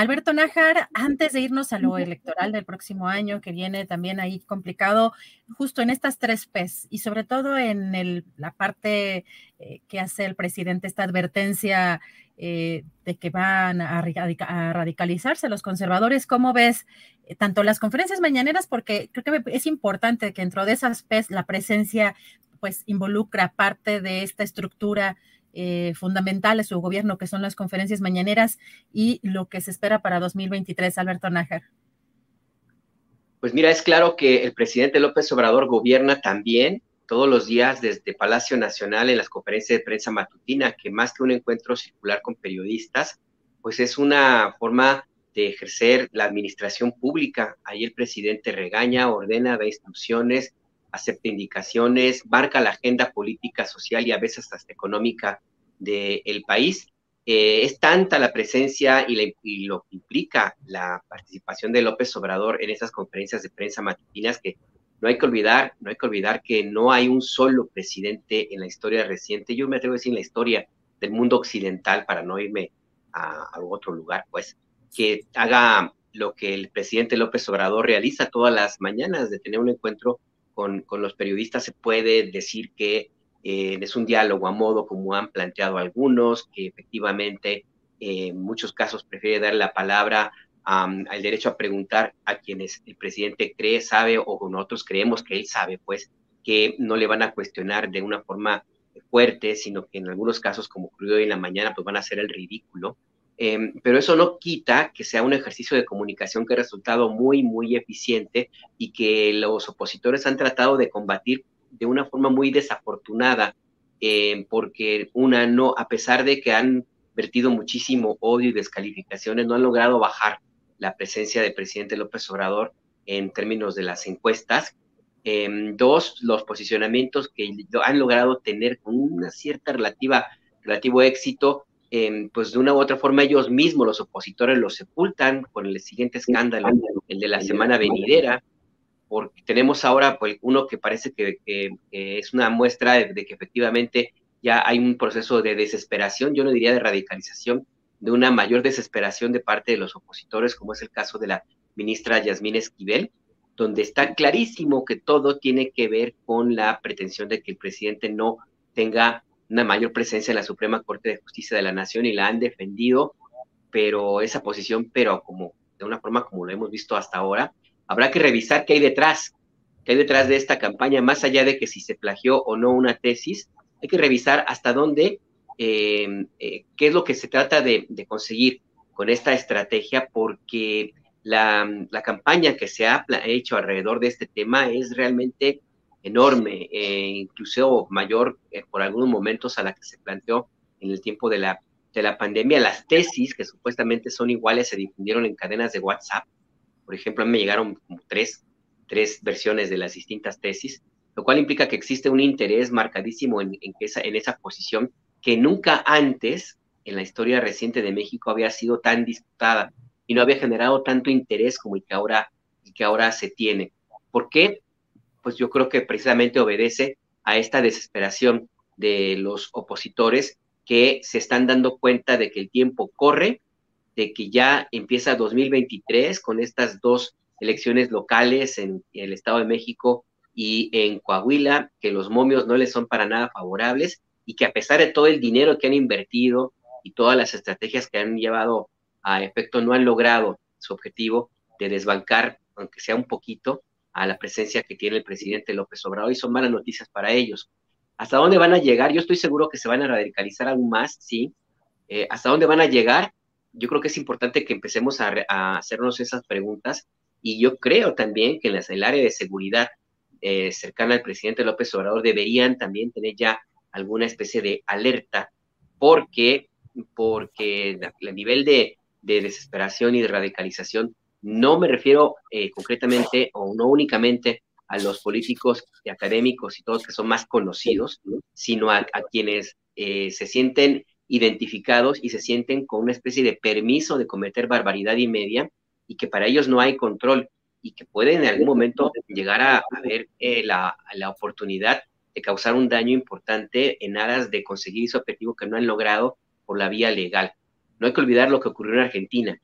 Alberto Nájar, antes de irnos a lo electoral del próximo año, que viene también ahí complicado, justo en estas tres P's y sobre todo en el, la parte eh, que hace el presidente, esta advertencia eh, de que van a, a, radicalizarse los conservadores, ¿cómo ves eh, tanto las conferencias mañaneras? Porque creo que es importante que dentro de esas P's la presencia pues involucra parte de esta estructura eh, fundamentales su gobierno, que son las conferencias mañaneras y lo que se espera para 2023, Alberto Nájar? Pues mira, es claro que el presidente López Obrador gobierna también todos los días desde Palacio Nacional en las conferencias de prensa matutina, que más que un encuentro circular con periodistas, pues es una forma de ejercer la administración pública. Ahí el presidente regaña, ordena, da instrucciones, acepta indicaciones, marca la agenda política, social y a veces hasta económica del país. Eh, es tanta la presencia y, lo que implica la participación de López Obrador en esas conferencias de prensa matutinas que no hay que olvidar, no hay que olvidar que no hay un solo presidente en la historia reciente, yo me atrevo a decir en la historia del mundo occidental, para no irme a, a otro lugar, pues, que haga lo que el presidente López Obrador realiza todas las mañanas, de tener un encuentro con, los periodistas se puede decir que eh, es un diálogo a modo como han planteado algunos, que efectivamente eh, en muchos casos prefiere dar la palabra al derecho a preguntar a quienes el presidente cree, sabe o nosotros creemos que él sabe, pues que no le van a cuestionar de una forma fuerte, sino que en algunos casos, como ocurrió hoy en la mañana, pues van a hacer el ridículo. Em, pero eso no quita que sea un ejercicio de comunicación que ha resultado muy, muy eficiente y que los opositores han tratado de combatir de una forma muy desafortunada, em, porque una no, a pesar de que han vertido muchísimo odio y descalificaciones, no han logrado bajar la presencia del presidente López Obrador en términos de las encuestas. Em, dos, los posicionamientos que han logrado tener con una cierta relativa, relativo éxito pues de una u otra forma ellos mismos, los opositores, los sepultan con el siguiente escándalo, el de la semana venidera, porque tenemos ahora pues, uno que parece que, es una muestra de, que efectivamente ya hay un proceso de desesperación, yo no diría de radicalización, de una mayor desesperación de parte de los opositores, como es el caso de la ministra Yasmín Esquivel, donde está clarísimo que todo tiene que ver con la pretensión de que el presidente no tenga una mayor presencia en la Suprema Corte de Justicia de la Nación y la han defendido, pero esa posición, pero como de una forma como lo hemos visto hasta ahora, habrá que revisar qué hay detrás, qué hay detrás de esta campaña, más allá de que si se plagió o no una tesis, hay que revisar hasta dónde, em, eh, qué es lo que se trata de, conseguir con esta estrategia, porque la, la, campaña que se ha hecho alrededor de este tema es realmente enorme, eh, incluso mayor eh, por algunos momentos a la que se planteó en el tiempo de la, de la pandemia. Las tesis, que supuestamente son iguales, se difundieron en cadenas de WhatsApp. Por ejemplo, me llegaron como tres, tres versiones de las distintas tesis, lo cual implica que existe un interés marcadísimo en, en, esa, en esa posición que nunca antes en la historia reciente de México había sido tan disputada y no había generado tanto interés como el que ahora, el que ahora se tiene. ¿Por qué? Pues yo creo que precisamente obedece a esta desesperación de los opositores que se están dando cuenta de que el tiempo corre, de que ya empieza 2023 con estas dos elecciones locales en el Estado de México y en Coahuila, que los momios no les son para nada favorables y que a pesar de todo el dinero que han invertido y todas las estrategias que han llevado a efecto, no han logrado su objetivo de desbancar, aunque sea un poquito, a la presencia que tiene el presidente López Obrador y son malas noticias para ellos. ¿Hasta dónde van a llegar? Yo estoy seguro que se van a radicalizar aún más, sí. Eh, ¿Hasta dónde van a llegar? Yo creo que es importante que empecemos a, hacernos esas preguntas y yo creo también que en el área de seguridad eh, cercana al presidente López Obrador deberían también tener ya alguna especie de alerta porque, porque el nivel de, de desesperación y de radicalización no me refiero eh, concretamente o no únicamente a los políticos y académicos y todos que son más conocidos, sino a, quienes eh, se sienten identificados y se sienten con una especie de permiso de cometer barbaridad y media y que para ellos no hay control y que pueden en algún momento llegar a, ver eh, la, la, oportunidad de causar un daño importante en aras de conseguir ese objetivo que no han logrado por la vía legal. No hay que olvidar lo que ocurrió en Argentina.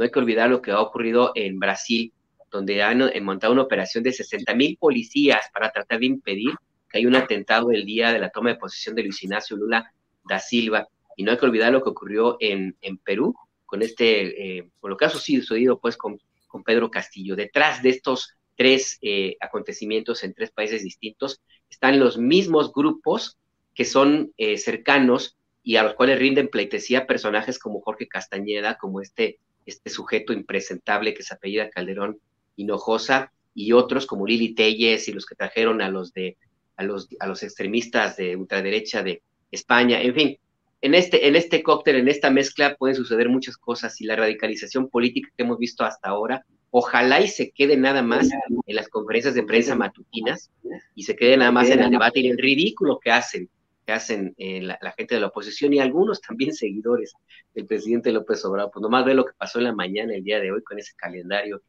No hay que olvidar lo que ha ocurrido en Brasil, donde han eh, montado una operación de 60 mil policías para tratar de impedir que haya un atentado el día de la toma de posesión de Luis Ignacio Lula da Silva. Y no hay que olvidar lo que ocurrió en, en Perú, con este, eh, con lo que ha sucedido pues con, con Pedro Castillo. Detrás de estos tres eh, acontecimientos en tres países distintos están los mismos grupos que son cercanos y a los cuales rinden pleitesía personajes como Jorge Castañeda, como este este sujeto impresentable que se apellida Calderón Hinojosa, y otros como Lili Telles y los que trajeron a los de a los, a los extremistas de ultraderecha de España, en fin, en este, en este cóctel, en esta mezcla pueden suceder muchas cosas y la radicalización política que hemos visto hasta ahora, ojalá y se quede nada más en las conferencias de prensa matutinas y se quede nada más en el debate y en el ridículo que hacen hacen eh, la, gente de la oposición y algunos también seguidores del presidente López Obrador. Pues nomás ve lo que pasó en la mañana el día de hoy con ese calendario,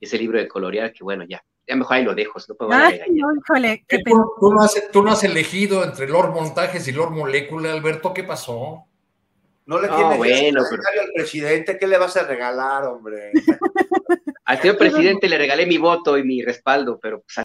ese libro de colorear, que bueno, ya, ya mejor ahí lo dejo, no puedo Ay, no, híjole, qué ¿Tú, tú, no has, tú no has elegido entre Lord Montajes y Lord Molécula, Alberto, ¿qué pasó? No le tienes bueno, pero... al presidente, ¿qué le vas a regalar, hombre? al señor presidente le regalé mi voto y mi respaldo, pero pues,